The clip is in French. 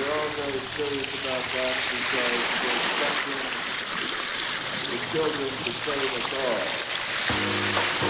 We're all very serious about that because we're expecting the children to save us all.